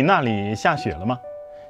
你那里下雪了吗？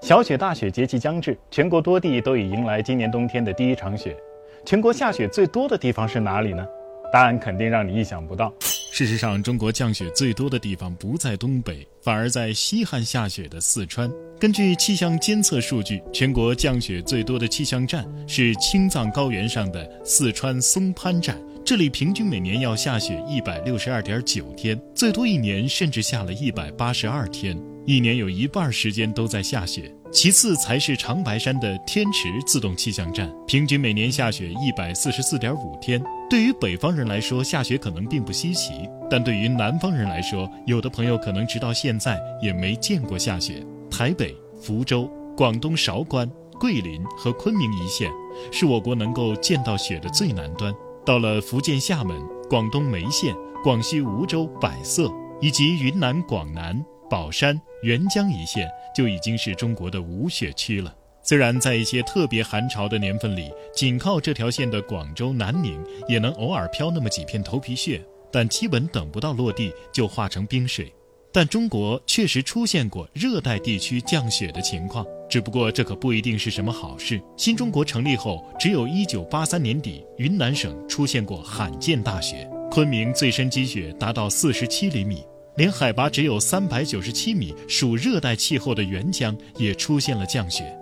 小雪大雪节气将至，全国多地都已迎来今年冬天的第一场雪。全国下雪最多的地方是哪里呢？答案肯定让你意想不到。事实上，中国降雪最多的地方不在东北，反而在西汉下雪的四川。根据气象监测数据，全国降雪最多的气象站是青藏高原上的四川松潘站。这里平均每年要下雪一百六十二点九天，最多一年甚至下了一百八十二天，一年有一半时间都在下雪。其次才是长白山的天池自动气象站，平均每年下雪一百四十四点五天。对于北方人来说，下雪可能并不稀奇，但对于南方人来说，有的朋友可能直到现在也没见过下雪。台北、福州、广东韶关、桂林和昆明一线，是我国能够见到雪的最南端。到了福建厦门、广东梅县、广西梧州、百色，以及云南广南、保山、沅江一线，就已经是中国的无雪区了。虽然在一些特别寒潮的年份里，仅靠这条线的广州、南宁也能偶尔飘那么几片头皮屑，但基本等不到落地就化成冰水。但中国确实出现过热带地区降雪的情况，只不过这可不一定是什么好事。新中国成立后，只有一九八三年底，云南省出现过罕见大雪，昆明最深积雪达到四十七厘米，连海拔只有三百九十七米、属热带气候的沅江也出现了降雪。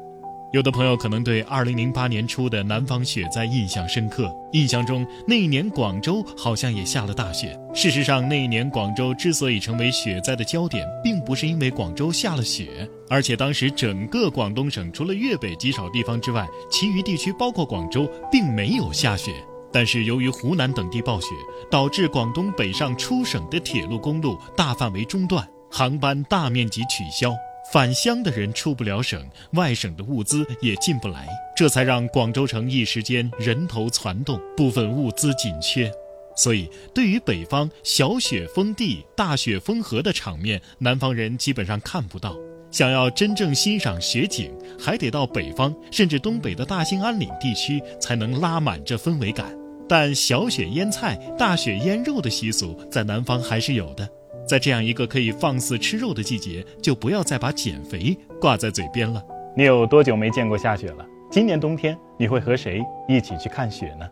有的朋友可能对2008年初的南方雪灾印象深刻，印象中那一年广州好像也下了大雪。事实上，那一年广州之所以成为雪灾的焦点，并不是因为广州下了雪，而且当时整个广东省除了粤北极少地方之外，其余地区包括广州并没有下雪。但是由于湖南等地暴雪，导致广东北上出省的铁路、公路大范围中断，航班大面积取消。返乡的人出不了省，外省的物资也进不来，这才让广州城一时间人头攒动，部分物资紧缺。所以，对于北方小雪封地、大雪封河的场面，南方人基本上看不到。想要真正欣赏雪景，还得到北方甚至东北的大兴安岭地区，才能拉满这氛围感。但小雪腌菜、大雪腌肉的习俗，在南方还是有的。在这样一个可以放肆吃肉的季节，就不要再把减肥挂在嘴边了。你有多久没见过下雪了？今年冬天你会和谁一起去看雪呢？